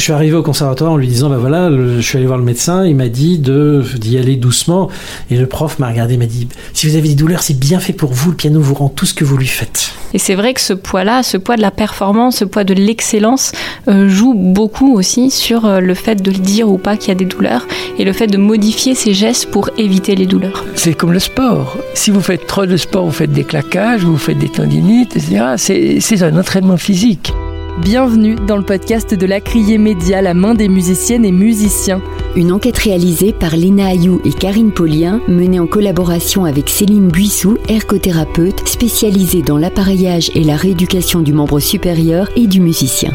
Je suis arrivé au conservatoire en lui disant, bah voilà, je suis allé voir le médecin, il m'a dit de d'y aller doucement. Et le prof m'a regardé, m'a dit, si vous avez des douleurs, c'est bien fait pour vous, le piano vous rend tout ce que vous lui faites. Et c'est vrai que ce poids-là, ce poids de la performance, ce poids de l'excellence, euh, joue beaucoup aussi sur euh, le fait de dire ou pas qu'il y a des douleurs et le fait de modifier ses gestes pour éviter les douleurs. C'est comme le sport. Si vous faites trop de sport, vous faites des claquages, vous faites des tendinites, etc. C'est un entraînement physique. Bienvenue dans le podcast de la Criée Média, la main des musiciennes et musiciens. Une enquête réalisée par Léna Ayou et Karine Paulien, menée en collaboration avec Céline Buissou, ergothérapeute spécialisée dans l'appareillage et la rééducation du membre supérieur et du musicien.